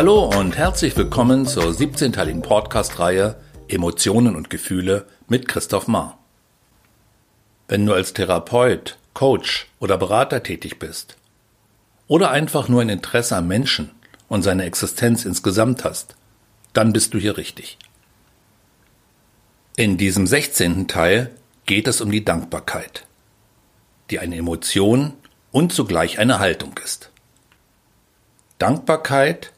Hallo und herzlich willkommen zur 17-teiligen Podcast-Reihe Emotionen und Gefühle mit Christoph Mahr. Wenn du als Therapeut, Coach oder Berater tätig bist oder einfach nur ein Interesse am Menschen und seiner Existenz insgesamt hast, dann bist du hier richtig. In diesem 16. Teil geht es um die Dankbarkeit, die eine Emotion und zugleich eine Haltung ist. Dankbarkeit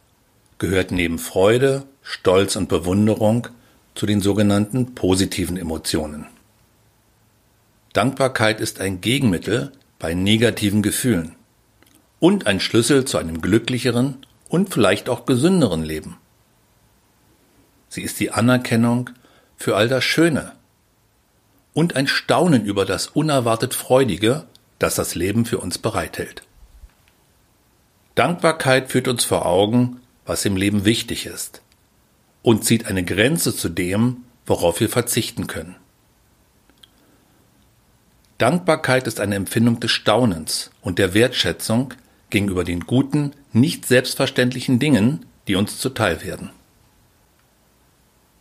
gehört neben Freude, Stolz und Bewunderung zu den sogenannten positiven Emotionen. Dankbarkeit ist ein Gegenmittel bei negativen Gefühlen und ein Schlüssel zu einem glücklicheren und vielleicht auch gesünderen Leben. Sie ist die Anerkennung für all das Schöne und ein Staunen über das unerwartet Freudige, das das Leben für uns bereithält. Dankbarkeit führt uns vor Augen, was im Leben wichtig ist und zieht eine Grenze zu dem, worauf wir verzichten können. Dankbarkeit ist eine Empfindung des Staunens und der Wertschätzung gegenüber den guten, nicht selbstverständlichen Dingen, die uns zuteil werden.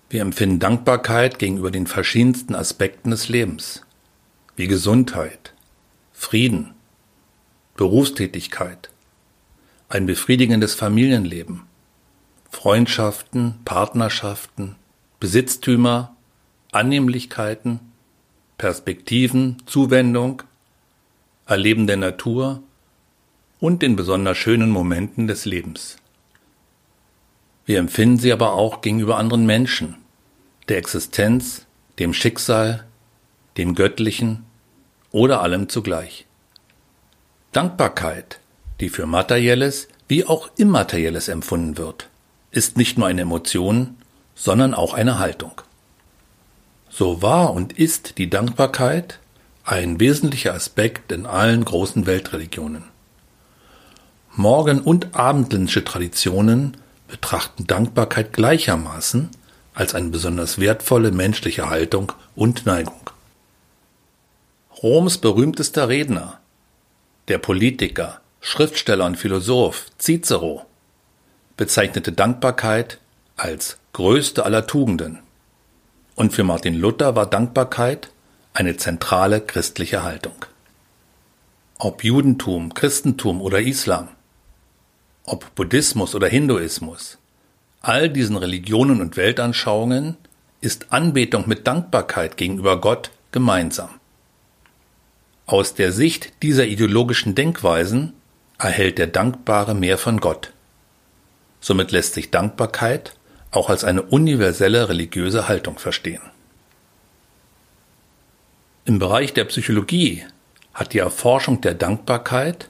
Wir empfinden Dankbarkeit gegenüber den verschiedensten Aspekten des Lebens, wie Gesundheit, Frieden, Berufstätigkeit, ein befriedigendes Familienleben, Freundschaften, Partnerschaften, Besitztümer, Annehmlichkeiten, Perspektiven, Zuwendung, Erleben der Natur und den besonders schönen Momenten des Lebens. Wir empfinden sie aber auch gegenüber anderen Menschen, der Existenz, dem Schicksal, dem Göttlichen oder allem zugleich. Dankbarkeit, die für Materielles wie auch Immaterielles empfunden wird, ist nicht nur eine Emotion, sondern auch eine Haltung. So war und ist die Dankbarkeit ein wesentlicher Aspekt in allen großen Weltreligionen. Morgen- und abendländische Traditionen betrachten Dankbarkeit gleichermaßen als eine besonders wertvolle menschliche Haltung und Neigung. Roms berühmtester Redner, der Politiker, Schriftsteller und Philosoph Cicero bezeichnete Dankbarkeit als größte aller Tugenden. Und für Martin Luther war Dankbarkeit eine zentrale christliche Haltung. Ob Judentum, Christentum oder Islam, ob Buddhismus oder Hinduismus, all diesen Religionen und Weltanschauungen ist Anbetung mit Dankbarkeit gegenüber Gott gemeinsam. Aus der Sicht dieser ideologischen Denkweisen erhält der Dankbare mehr von Gott. Somit lässt sich Dankbarkeit auch als eine universelle religiöse Haltung verstehen. Im Bereich der Psychologie hat die Erforschung der Dankbarkeit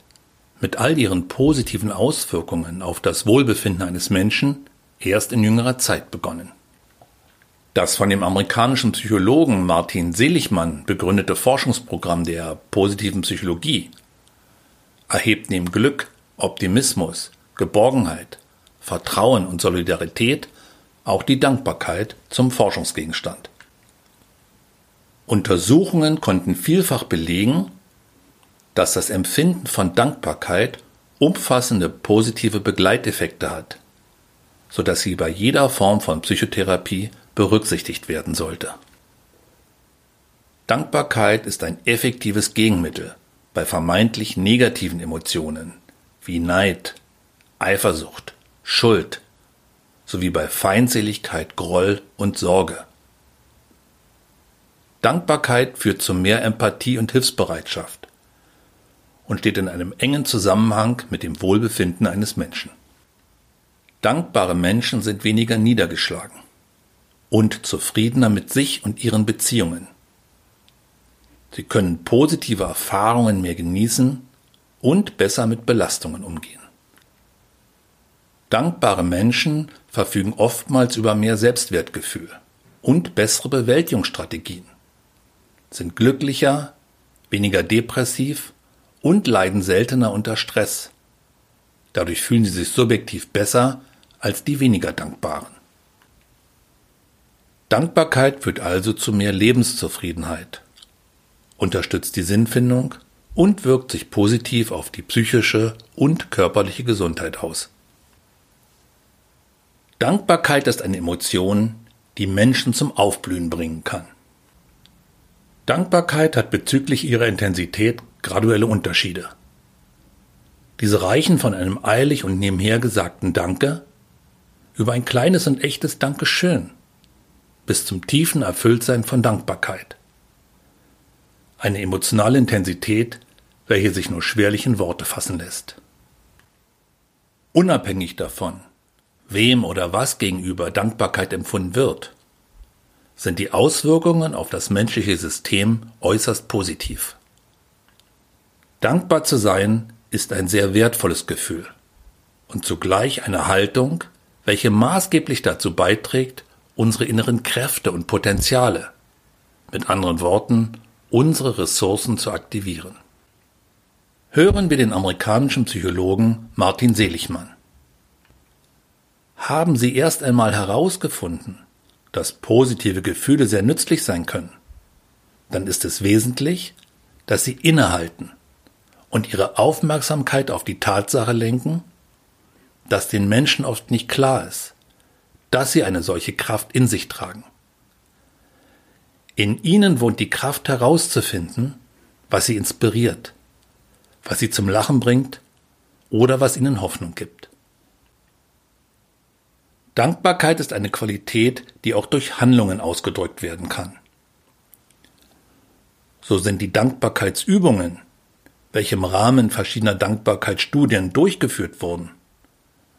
mit all ihren positiven Auswirkungen auf das Wohlbefinden eines Menschen erst in jüngerer Zeit begonnen. Das von dem amerikanischen Psychologen Martin Seligmann begründete Forschungsprogramm der positiven Psychologie erhebt neben Glück, Optimismus, Geborgenheit, Vertrauen und Solidarität auch die Dankbarkeit zum Forschungsgegenstand. Untersuchungen konnten vielfach belegen, dass das Empfinden von Dankbarkeit umfassende positive Begleiteffekte hat, so dass sie bei jeder Form von Psychotherapie berücksichtigt werden sollte. Dankbarkeit ist ein effektives Gegenmittel bei vermeintlich negativen Emotionen wie Neid, Eifersucht, Schuld sowie bei Feindseligkeit, Groll und Sorge. Dankbarkeit führt zu mehr Empathie und Hilfsbereitschaft und steht in einem engen Zusammenhang mit dem Wohlbefinden eines Menschen. Dankbare Menschen sind weniger niedergeschlagen und zufriedener mit sich und ihren Beziehungen. Sie können positive Erfahrungen mehr genießen und besser mit Belastungen umgehen. Dankbare Menschen verfügen oftmals über mehr Selbstwertgefühl und bessere Bewältigungsstrategien, sind glücklicher, weniger depressiv und leiden seltener unter Stress. Dadurch fühlen sie sich subjektiv besser als die weniger Dankbaren. Dankbarkeit führt also zu mehr Lebenszufriedenheit, unterstützt die Sinnfindung und wirkt sich positiv auf die psychische und körperliche Gesundheit aus. Dankbarkeit ist eine Emotion, die Menschen zum Aufblühen bringen kann. Dankbarkeit hat bezüglich ihrer Intensität graduelle Unterschiede. Diese reichen von einem eilig und nebenher gesagten Danke über ein kleines und echtes Dankeschön bis zum tiefen Erfülltsein von Dankbarkeit. Eine emotionale Intensität, welche sich nur schwerlich in Worte fassen lässt. Unabhängig davon, wem oder was gegenüber Dankbarkeit empfunden wird, sind die Auswirkungen auf das menschliche System äußerst positiv. Dankbar zu sein ist ein sehr wertvolles Gefühl und zugleich eine Haltung, welche maßgeblich dazu beiträgt, unsere inneren Kräfte und Potenziale, mit anderen Worten, unsere Ressourcen zu aktivieren. Hören wir den amerikanischen Psychologen Martin Seligmann. Haben Sie erst einmal herausgefunden, dass positive Gefühle sehr nützlich sein können, dann ist es wesentlich, dass Sie innehalten und Ihre Aufmerksamkeit auf die Tatsache lenken, dass den Menschen oft nicht klar ist, dass sie eine solche Kraft in sich tragen. In ihnen wohnt die Kraft herauszufinden, was sie inspiriert, was sie zum Lachen bringt oder was ihnen Hoffnung gibt. Dankbarkeit ist eine Qualität, die auch durch Handlungen ausgedrückt werden kann. So sind die Dankbarkeitsübungen, welche im Rahmen verschiedener Dankbarkeitsstudien durchgeführt wurden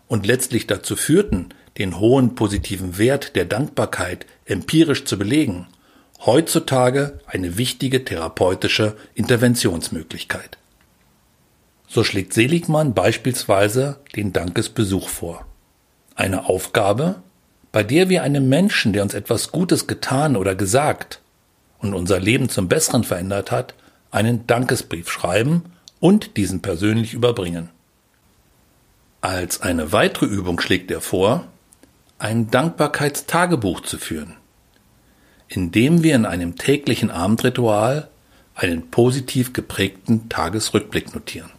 und letztlich dazu führten, den hohen positiven Wert der Dankbarkeit empirisch zu belegen, heutzutage eine wichtige therapeutische Interventionsmöglichkeit. So schlägt Seligmann beispielsweise den Dankesbesuch vor. Eine Aufgabe, bei der wir einem Menschen, der uns etwas Gutes getan oder gesagt und unser Leben zum Besseren verändert hat, einen Dankesbrief schreiben und diesen persönlich überbringen. Als eine weitere Übung schlägt er vor, ein Dankbarkeitstagebuch zu führen, indem wir in einem täglichen Abendritual einen positiv geprägten Tagesrückblick notieren.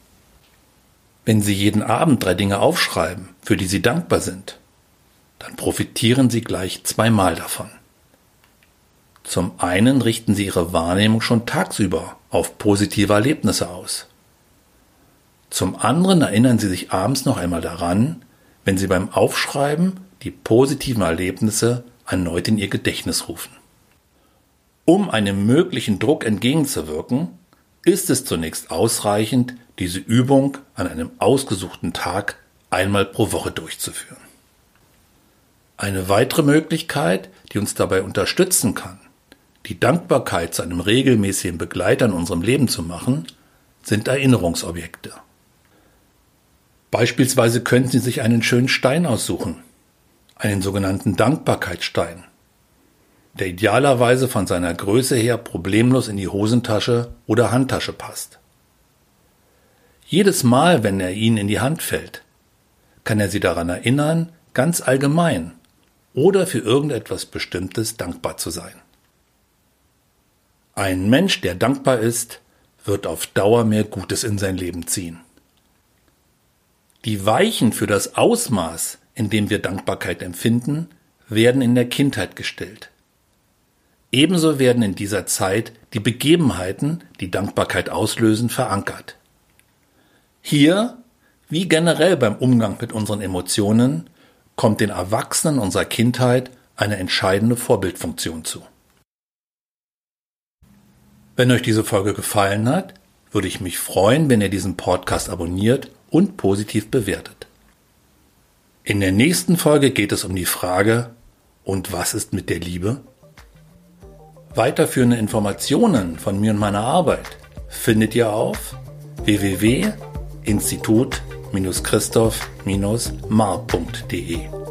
Wenn Sie jeden Abend drei Dinge aufschreiben, für die Sie dankbar sind, dann profitieren Sie gleich zweimal davon. Zum einen richten Sie Ihre Wahrnehmung schon tagsüber auf positive Erlebnisse aus. Zum anderen erinnern Sie sich abends noch einmal daran, wenn Sie beim Aufschreiben die positiven Erlebnisse erneut in ihr Gedächtnis rufen. Um einem möglichen Druck entgegenzuwirken, ist es zunächst ausreichend, diese Übung an einem ausgesuchten Tag einmal pro Woche durchzuführen. Eine weitere Möglichkeit, die uns dabei unterstützen kann, die Dankbarkeit zu einem regelmäßigen Begleiter in unserem Leben zu machen, sind Erinnerungsobjekte. Beispielsweise können Sie sich einen schönen Stein aussuchen, einen sogenannten Dankbarkeitsstein, der idealerweise von seiner Größe her problemlos in die Hosentasche oder Handtasche passt. Jedes Mal, wenn er Ihnen in die Hand fällt, kann er Sie daran erinnern, ganz allgemein oder für irgendetwas Bestimmtes dankbar zu sein. Ein Mensch, der dankbar ist, wird auf Dauer mehr Gutes in sein Leben ziehen. Die Weichen für das Ausmaß, in dem wir Dankbarkeit empfinden, werden in der Kindheit gestellt. Ebenso werden in dieser Zeit die Begebenheiten, die Dankbarkeit auslösen, verankert. Hier, wie generell beim Umgang mit unseren Emotionen, kommt den Erwachsenen unserer Kindheit eine entscheidende Vorbildfunktion zu. Wenn euch diese Folge gefallen hat, würde ich mich freuen, wenn ihr diesen Podcast abonniert und positiv bewertet. In der nächsten Folge geht es um die Frage, und was ist mit der Liebe? Weiterführende Informationen von mir und meiner Arbeit findet ihr auf www.institut-christoph-mar.de.